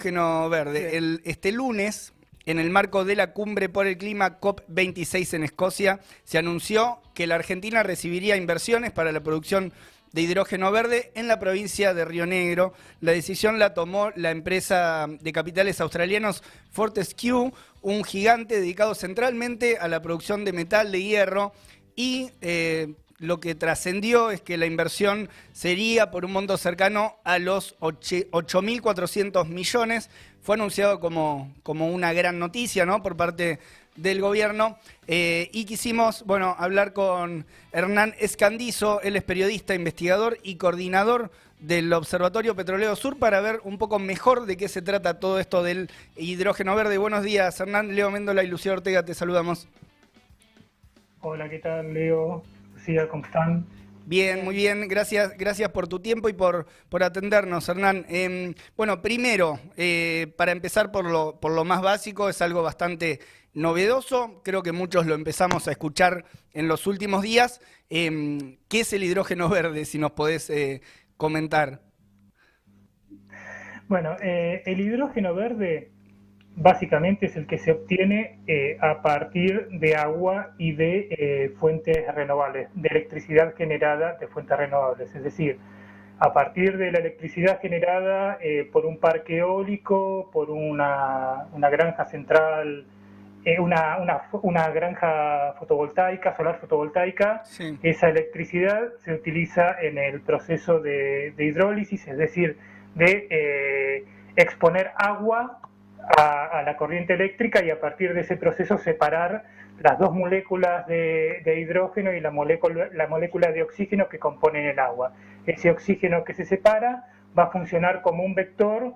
hidrógeno verde. El, este lunes, en el marco de la cumbre por el clima COP26 en Escocia, se anunció que la Argentina recibiría inversiones para la producción de hidrógeno verde en la provincia de Río Negro. La decisión la tomó la empresa de capitales australianos Fortescue, un gigante dedicado centralmente a la producción de metal de hierro y eh, lo que trascendió es que la inversión sería por un monto cercano a los 8.400 millones. Fue anunciado como, como una gran noticia ¿no? por parte del gobierno eh, y quisimos bueno, hablar con Hernán Escandizo, él es periodista, investigador y coordinador del Observatorio Petrolero Sur para ver un poco mejor de qué se trata todo esto del hidrógeno verde. Buenos días, Hernán. Leo Méndola y Lucía Ortega, te saludamos. Hola, ¿qué tal, Leo? ¿Cómo están? Bien, muy bien, gracias, gracias por tu tiempo y por, por atendernos, Hernán. Em, bueno, primero, eh, para empezar por lo, por lo más básico, es algo bastante novedoso, creo que muchos lo empezamos a escuchar en los últimos días. Em, ¿Qué es el hidrógeno verde, si nos podés eh, comentar? Bueno, eh, el hidrógeno verde básicamente es el que se obtiene eh, a partir de agua y de eh, fuentes renovables, de electricidad generada de fuentes renovables, es decir, a partir de la electricidad generada eh, por un parque eólico, por una, granja central, una, una, granja fotovoltaica, solar fotovoltaica, esa electricidad se utiliza en el proceso de, de hidrólisis, es decir, de exponer agua a, la corriente eléctrica y a partir de ese proceso separar las dos moléculas de, hidrógeno y la molécula, la molécula de oxígeno que componen el agua. Ese oxígeno que se separa va a funcionar como un vector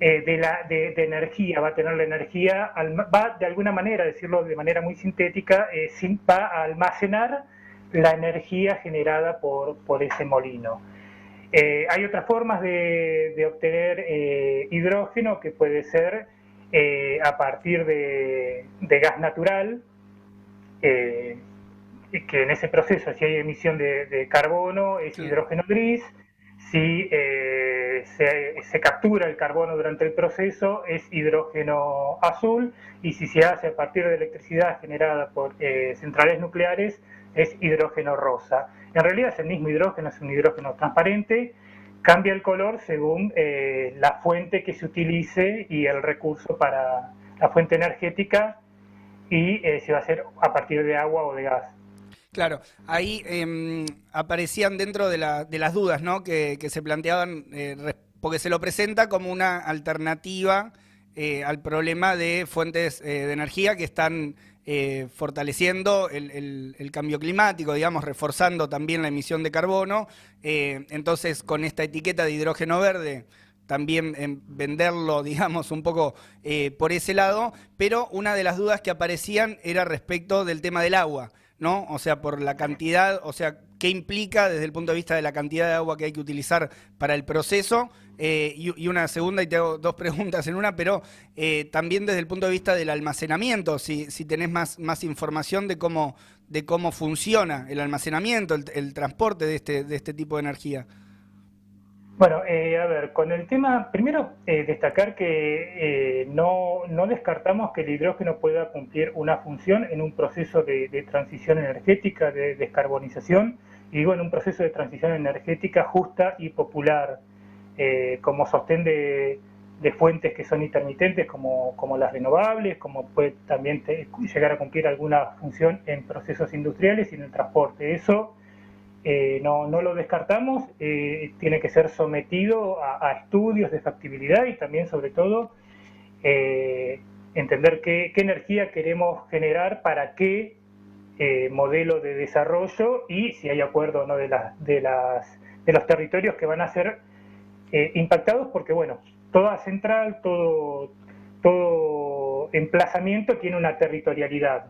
eh, de, la, de, energía, va a tener la energía, va de alguna manera, decirlo de manera muy sintética, eh, va a almacenar la energía generada por, por ese molino. Eh, hay otras formas de, de obtener hidrógeno que puede ser eh, a partir de, gas natural, eh, que en ese proceso, si hay emisión de, carbono, es hidrógeno gris, si eh, se, captura el carbono durante el proceso, es hidrógeno azul, y si se hace a partir de electricidad generada por centrales nucleares, es hidrógeno rosa. En realidad es el mismo hidrógeno, es un hidrógeno transparente, cambia el color según eh, la fuente que se utilice y el recurso para la fuente energética y eh, se va a hacer a partir de agua o de gas. Claro, ahí em, aparecían dentro de, las dudas ¿no? que, se planteaban, eh, porque se lo presenta como una alternativa al problema de fuentes de energía que están eh, fortaleciendo el, cambio climático, digamos, reforzando también la emisión de carbono. Eh, entonces, con esta etiqueta de hidrógeno verde, también venderlo, digamos, un poco eh, por ese lado, pero una de las dudas que aparecían era respecto del tema del agua, ¿no? O sea, por la cantidad, o sea, qué implica desde el punto de vista de la cantidad de agua que hay que utilizar para el proceso. Eh, y, una segunda, y te hago dos preguntas en una, pero eh, también desde el punto de vista del almacenamiento, si, si tenés más, más información de cómo, de cómo funciona el almacenamiento, el, transporte de este, de este tipo de energía. Bueno, eh, a ver, con el tema, primero destacar que no, no, descartamos que el hidrógeno pueda cumplir una función en un proceso de, de transición energética, de descarbonización, y digo en un proceso de transición energética justa y popular. Eh, como sostén de, fuentes que son intermitentes como, las renovables, como puede también llegar a cumplir alguna función en procesos industriales y en el transporte. Eso eh, no, lo descartamos, eh, tiene que ser sometido a, estudios de factibilidad y también sobre todo entender qué, energía queremos generar para qué modelo de desarrollo y si hay acuerdo o no de, de, las, de los territorios que van a ser eh, impactados porque, bueno, toda central, todo, todo emplazamiento tiene una territorialidad.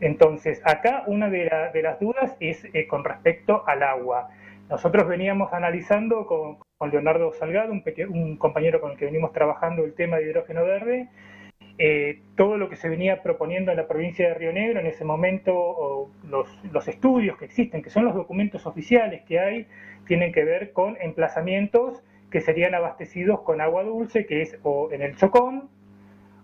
Entonces, acá una de, las dudas es eh, con respecto al agua. Nosotros veníamos analizando con, Leonardo Salgado, un, compañero con el que venimos trabajando el tema de hidrógeno verde, eh, todo lo que se venía proponiendo en la provincia de Río Negro en ese momento, los, los, estudios que existen, que son los documentos oficiales que hay, tienen que ver con emplazamientos que serían abastecidos con agua dulce, que es o en el Chocón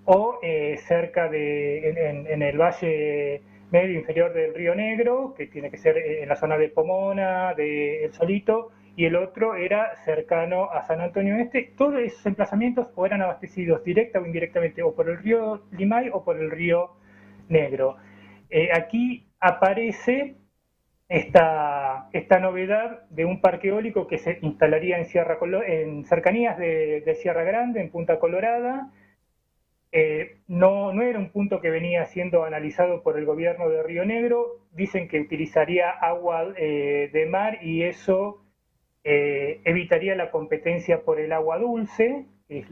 o eh, cerca de, en, el valle medio inferior del Río Negro, que tiene que ser en la zona de Pomona, de El Solito, y el otro era cercano a San Antonio Este. Todos esos emplazamientos eran abastecidos directa o indirectamente o por el río Limay o por el río Negro. Eh, aquí aparece esta, esta novedad de un parque eólico que se instalaría en, Sierra, en cercanías de, Sierra Grande, en Punta Colorada. Eh, no, no era un punto que venía siendo analizado por el gobierno de Río Negro. Dicen que utilizaría agua eh, de mar y eso eh, evitaría la competencia por el agua dulce, que es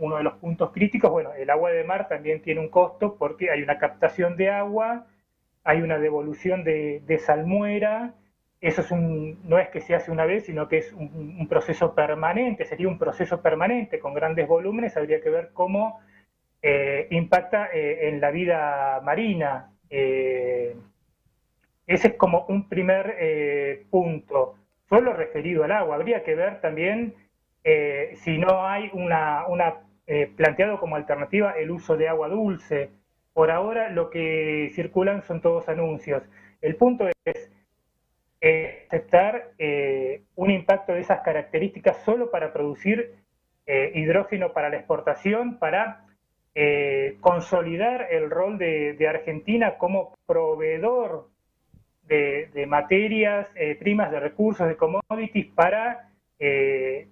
uno de los puntos críticos. Bueno, el agua de mar también tiene un costo porque hay una captación de agua, hay una devolución de, salmuera. Eso es un, no es que se hace una vez, sino que es un, proceso permanente, sería un proceso permanente con grandes volúmenes, habría que ver cómo eh, impacta eh, en la vida marina. ese es como un primer punto solo referido al agua. Habría que ver también eh, si no hay una, eh, planteado como alternativa el uso de agua dulce. Por ahora lo que circulan son todos anuncios. El punto es eh, aceptar un impacto de esas características solo para producir hidrógeno para la exportación, para consolidar el rol de Argentina como proveedor de, materias eh, primas, de recursos, de commodities eh,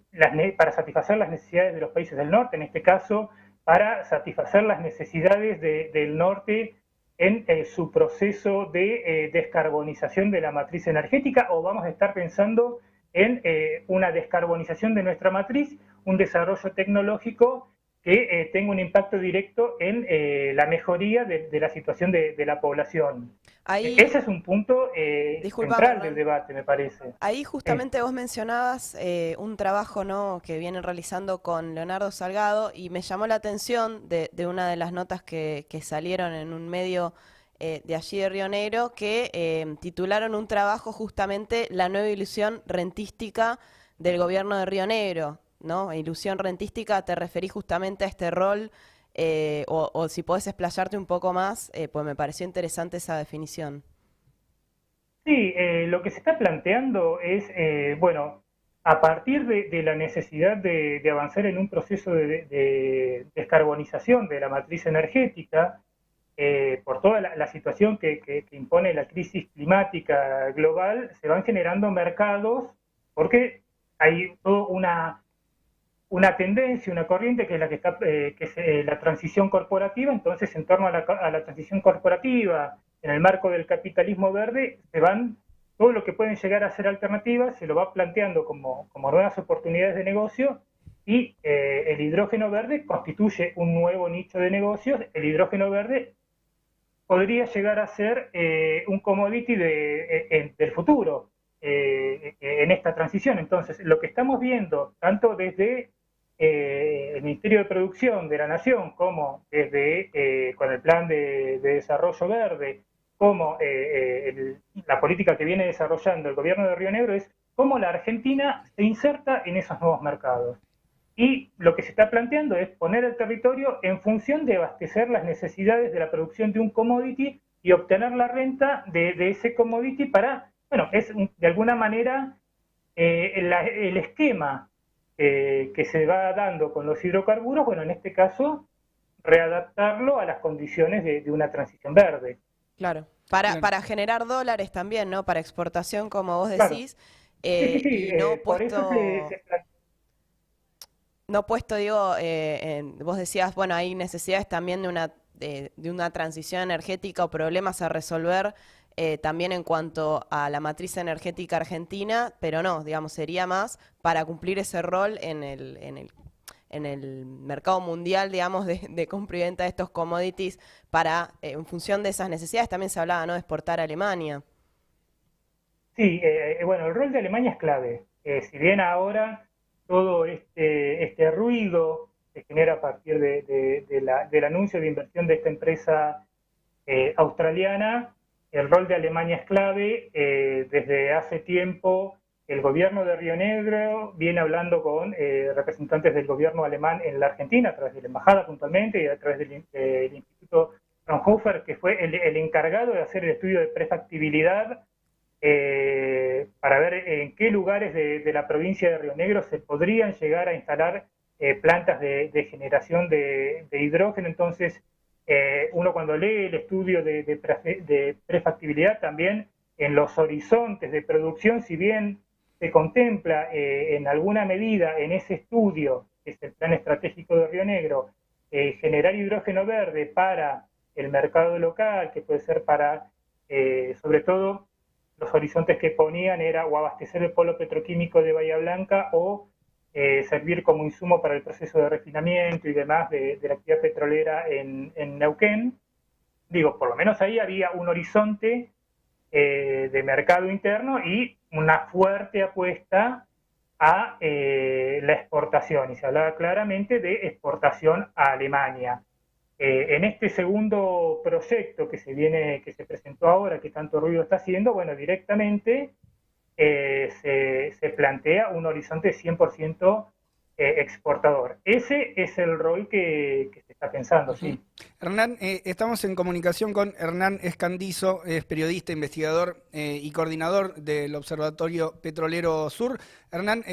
para satisfacer las necesidades de los países del norte, en este caso para satisfacer las necesidades del norte en eh, su proceso de descarbonización de la matriz energética o vamos a estar pensando en una descarbonización de nuestra matriz, un desarrollo tecnológico que tenga un impacto directo en la mejoría de, la situación de, de la población. Ese es un punto eh, central del debate, me parece. Ahí justamente vos mencionabas eh, un trabajo ¿no? que vienen realizando con Leonardo Salgado y me llamó la atención de, una de las notas que, salieron en un medio eh, de allí de Río Negro que titularon un trabajo justamente La nueva ilusión rentística del gobierno de Río Negro. ¿No? Ilusión rentística, te referí justamente a este rol eh, o, si puedes explayarte un poco más, eh, pues me pareció interesante esa definición. Sí, eh, lo que se está planteando es, bueno, a partir de, la necesidad de, avanzar en un proceso de, descarbonización de la matriz energética, por toda la, situación que, impone la crisis climática global, se van generando mercados porque hay toda una una tendencia, una corriente que es la que está, eh, que es eh, la transición corporativa, entonces en torno a la, transición corporativa, en el marco del capitalismo verde, se van, todo lo que pueden llegar a ser alternativas, se lo va planteando como, como nuevas oportunidades de negocio y eh, el hidrógeno verde constituye un nuevo nicho de negocios, el hidrógeno verde podría llegar a ser un commodity de, del futuro, en esta transición. Entonces, lo que estamos viendo, tanto desde eh, el Ministerio de Producción de la Nación, como desde eh, con el Plan de, Desarrollo Verde, como eh, la política que viene desarrollando el gobierno de Río Negro, es cómo la Argentina se inserta en esos nuevos mercados. Y lo que se está planteando es poner el territorio en función de abastecer las necesidades de la producción de un commodity y obtener la renta de, ese commodity para, bueno, es de alguna manera el esquema eh, que se va dando con los hidrocarburos, bueno, en este caso, readaptarlo a las condiciones de, una transición verde. Claro, para, para generar dólares también, ¿no? Para exportación, como vos decís. Eh, y no eh, puesto... No puesto, digo, vos decías, bueno, hay necesidades también de una, de una transición energética o problemas a resolver eh, también en cuanto a la matriz energética argentina, pero no, digamos, sería más para cumplir ese rol en el, en el, en el mercado mundial, digamos, de, de compra y venta de estos commodities para, eh, en función de esas necesidades, también se hablaba, ¿no?, de exportar a Alemania. Sí, eh, bueno, el rol de Alemania es clave. si bien ahora todo este, este ruido se genera a partir de, del anuncio de inversión de esta empresa australiana, el rol de Alemania es clave. Eh, desde hace tiempo el gobierno de Río Negro viene hablando con eh, representantes del gobierno alemán en la Argentina, a través de la embajada puntualmente y a través del, Instituto Fraunhofer, que fue el, encargado de hacer el estudio de prefactibilidad eh, para ver en qué lugares de, la provincia de Río Negro se podrían llegar a instalar eh, plantas de, generación de, hidrógeno. Entonces, uno cuando lee el estudio de prefactibilidad también en los horizontes de producción, si bien se contempla eh, en alguna medida en ese estudio, que es el plan estratégico de Río Negro, eh, generar hidrógeno verde para el mercado local, que puede ser para, eh, sobre todo, los horizontes que ponían era o abastecer el polo petroquímico de Bahía Blanca o servir como insumo para el proceso de refinamiento y demás de, la actividad petrolera en, en, Neuquén. Digo, por lo menos ahí había un horizonte de mercado interno y una fuerte apuesta a eh, la exportación y se hablaba claramente de exportación a Alemania. Eh, en este segundo proyecto que se viene, que se presentó ahora, que tanto ruido está haciendo, bueno, directamente eh, se, se, plantea un horizonte 100% eh, exportador. Ese es el rol que, se está pensando, sí. Hernán, eh, estamos en comunicación con Hernán Escandizo, es periodista, investigador y coordinador del Observatorio Petrolero Sur. Hernán,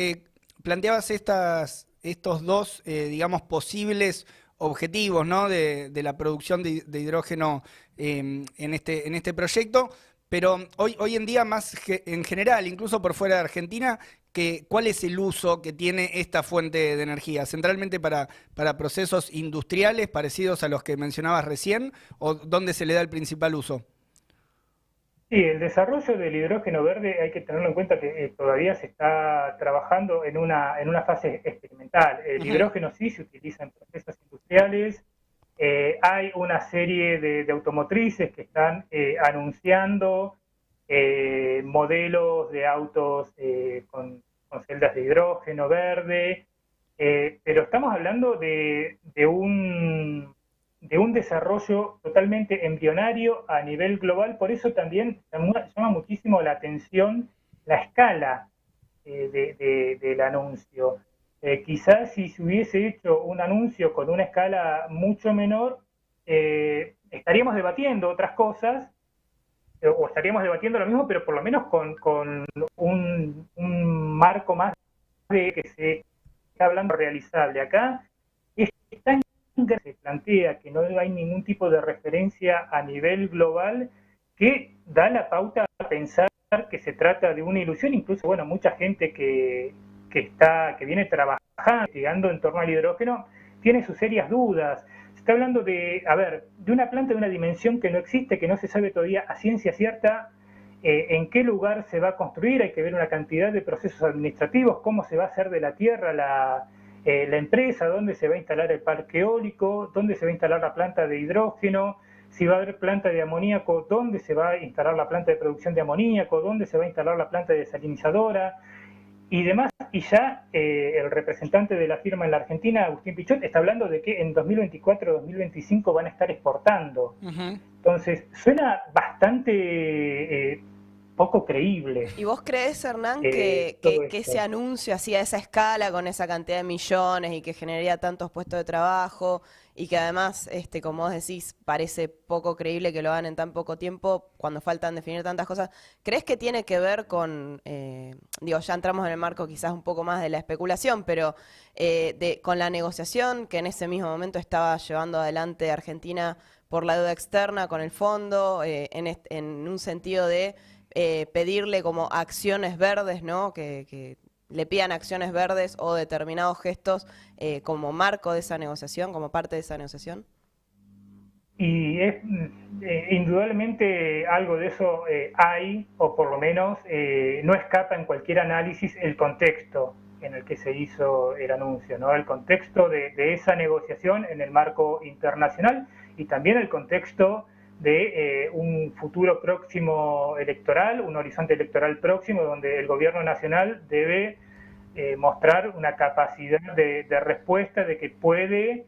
planteabas estas, estos dos, digamos, posibles objetivos ¿no? de, la producción de, hidrógeno en, este, en este proyecto. Pero hoy, hoy en día, más en general, incluso por fuera de Argentina, ¿cuál es el uso que tiene esta fuente de energía? ¿Centralmente para, para procesos industriales parecidos a los que mencionabas recién? ¿O dónde se le da el principal uso? Sí, el desarrollo del hidrógeno verde hay que tenerlo en cuenta que eh, todavía se está trabajando en una, en una fase experimental. El hidrógeno sí se utiliza en procesos industriales, eh, hay una serie de, automotrices que están eh, anunciando eh, modelos de autos con, celdas de hidrógeno verde, pero estamos hablando de, un, de un desarrollo totalmente embrionario a nivel global, por eso también llama muchísimo la atención la escala del anuncio. Eh, quizás si se hubiese hecho un anuncio con una escala mucho menor, eh, estaríamos debatiendo otras cosas, eh, o estaríamos debatiendo lo mismo, pero por lo menos con, un, marco más de que se está hablando realizable. Acá es tan se plantea que no hay ningún tipo de referencia a nivel global que da la pauta a pensar que se trata de una ilusión, incluso, bueno, mucha gente que, que, está, que viene trabajando, en torno al hidrógeno, tiene sus serias dudas. Se está hablando de, a ver, de una planta de una dimensión que no existe, que no se sabe todavía a ciencia cierta eh, en qué lugar se va a construir, hay que ver una cantidad de procesos administrativos, cómo se va a hacer de la tierra la, eh, la empresa, dónde se va a instalar el parque eólico, dónde se va a instalar la planta de hidrógeno, si va a haber planta de amoníaco, dónde se va a instalar la planta de producción de amoníaco, dónde se va a instalar la planta desalinizadora y demás. Y ya eh, el representante de la firma en la Argentina, Agustín Pichot, está hablando de que en 2024-2025 van a estar exportando. Entonces, suena bastante eh, poco creíble. ¿Y vos crees, Hernán, eh, que, que, ese anuncio así a esa escala, con esa cantidad de millones y que generaría tantos puestos de trabajo y que además, este, como vos decís, parece poco creíble que lo hagan en tan poco tiempo cuando faltan definir tantas cosas. ¿Crees que tiene que ver con, eh, digo, ya entramos en el marco quizás un poco más de la especulación, pero eh, de, con la negociación que en ese mismo momento estaba llevando adelante Argentina por la deuda externa con el fondo, eh, en, en, un sentido de pedirle como acciones verdes, ¿no? Que, le pidan acciones verdes o determinados gestos eh, como marco de esa negociación, como parte de esa negociación? Y es eh, indudablemente algo de eso eh, hay, o por lo menos no escapa en cualquier análisis el contexto en el que se hizo el anuncio, ¿no? el contexto de esa negociación en el marco internacional y también el contexto de un futuro próximo electoral, un horizonte electoral próximo donde el gobierno nacional debe eh, mostrar una capacidad de, respuesta de que puede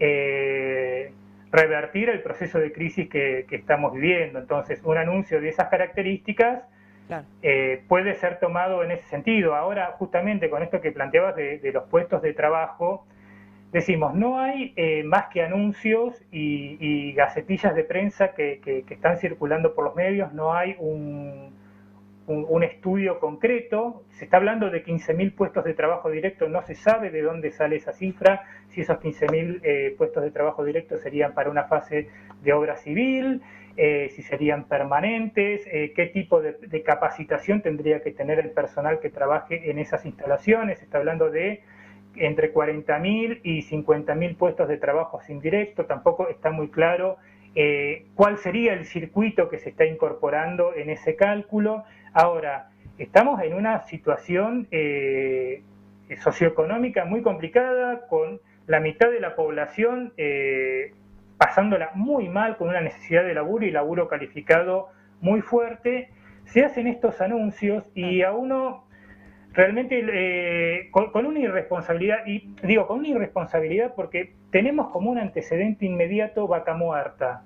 eh, revertir el proceso de crisis que, estamos viviendo. Entonces, un anuncio de esas características eh, puede ser tomado en ese sentido. Ahora, justamente con esto que planteabas de, los puestos de trabajo, decimos, no hay eh, más que anuncios y, gacetillas de prensa que, están circulando por los medios, no hay un, un, estudio concreto, se está hablando de 15.000 puestos de trabajo directo, no se sabe de dónde sale esa cifra, si esos 15.000 eh, puestos de trabajo directo serían para una fase de obra civil, eh, si serían permanentes, eh, qué tipo de, capacitación tendría que tener el personal que trabaje en esas instalaciones, se está hablando de entre 40.000 y 50.000 puestos de trabajo indirecto, tampoco está muy claro cuál sería el circuito que se está incorporando en ese cálculo. Ahora, estamos en una situación eh, socioeconómica muy complicada, con la mitad de la población eh, pasándola muy mal, con una necesidad de laburo y laburo calificado muy fuerte. Se hacen estos anuncios y a uno realmente eh, con, una irresponsabilidad, y digo con una irresponsabilidad porque tenemos como un antecedente inmediato vaca muerta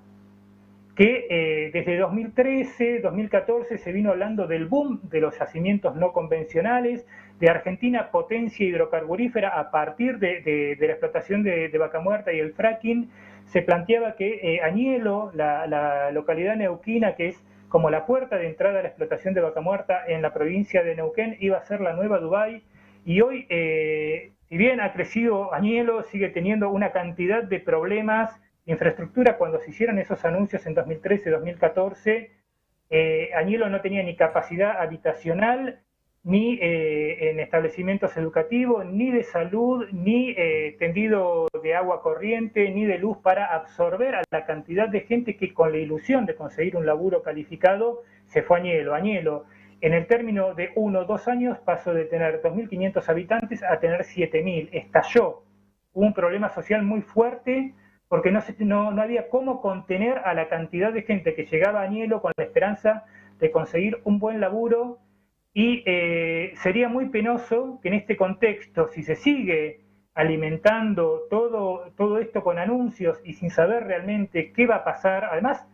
que eh, desde 2013, 2014 se vino hablando del boom de los yacimientos no convencionales, de Argentina potencia hidrocarburífera a partir de, la explotación de, vaca muerta y el fracking, se planteaba que eh, Añelo, la, localidad neuquina, que es como la puerta de entrada a la explotación de vaca muerta en la provincia de Neuquén, iba a ser la nueva Dubái, y hoy, eh, si bien ha crecido Añelo, sigue teniendo una cantidad de problemas infraestructura, cuando se hicieron esos anuncios en 2013-2014, eh, Añelo no tenía ni capacidad habitacional, ni eh, en establecimientos educativos, ni de salud, ni eh, tendido de agua corriente, ni de luz para absorber a la cantidad de gente que con la ilusión de conseguir un laburo calificado se fue Añelo. Añelo, en el término de uno o dos años, pasó de tener 2.500 habitantes a tener 7.000. Estalló. Un problema social muy fuerte porque no, no, no, había cómo contener a la cantidad de gente que llegaba a Añelo con la esperanza de conseguir un buen laburo y eh, sería muy penoso que en este contexto, si se sigue alimentando todo, todo esto con anuncios y sin saber realmente qué va a pasar, además,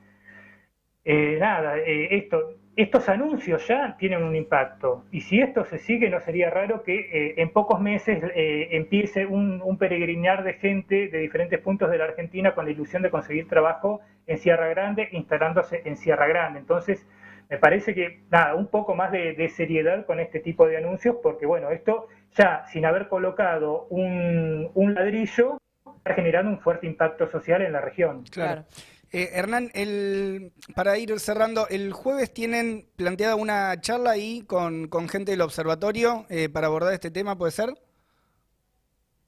eh, nada, eh, esto estos anuncios ya tienen un impacto y si esto se sigue no sería raro que eh, en pocos meses eh, empiece un, peregrinar de gente de diferentes puntos de la Argentina con la ilusión de conseguir trabajo en Sierra Grande, instalándose en Sierra Grande. Entonces, me parece que, nada, un poco más de, seriedad con este tipo de anuncios porque, bueno, esto ya sin haber colocado un, un ladrillo, está generando un fuerte impacto social en la región. Claro. Eh, Hernán, el, para ir cerrando, el jueves tienen planteada una charla ahí con, gente del observatorio eh, para abordar este tema, ¿puede ser?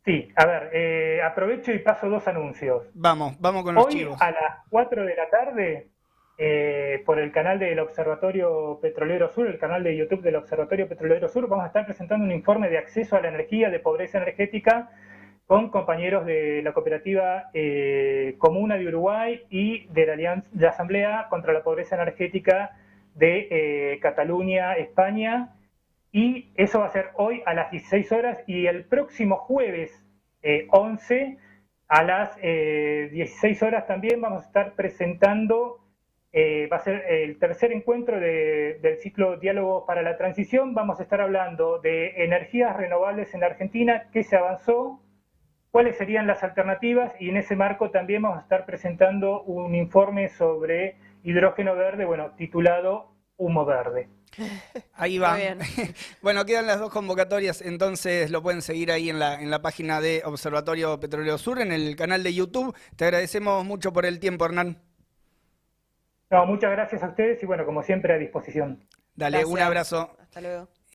Sí, a ver, eh, aprovecho y paso dos anuncios. Vamos, vamos con los Hoy a las 4 de la tarde, por el canal del Observatorio Petrolero Sur, el canal de YouTube del Observatorio Petrolero Sur, vamos a estar presentando un informe de acceso a la energía de pobreza energética con compañeros de la cooperativa eh, Comuna de Uruguay y de la, Alianza, de Asamblea contra la Pobreza Energética de eh, Cataluña, España. Y eso va a ser hoy a las 16 horas y el próximo jueves 11 eh, a las 16 horas también vamos a estar presentando, va a ser el tercer encuentro del ciclo Diálogo para la Transición. Vamos a estar hablando de energías renovables en Argentina, qué se avanzó, cuáles serían las alternativas y en ese marco también vamos a estar presentando un informe sobre hidrógeno verde, bueno, titulado Humo Verde. Ahí va. bueno, quedan las dos convocatorias, entonces lo pueden seguir ahí en la, en la página de Observatorio Petróleo Sur, en el canal de YouTube. Te agradecemos mucho por el tiempo, Hernán. No, muchas gracias a ustedes y bueno, como siempre a disposición. Dale, un abrazo. Hasta luego.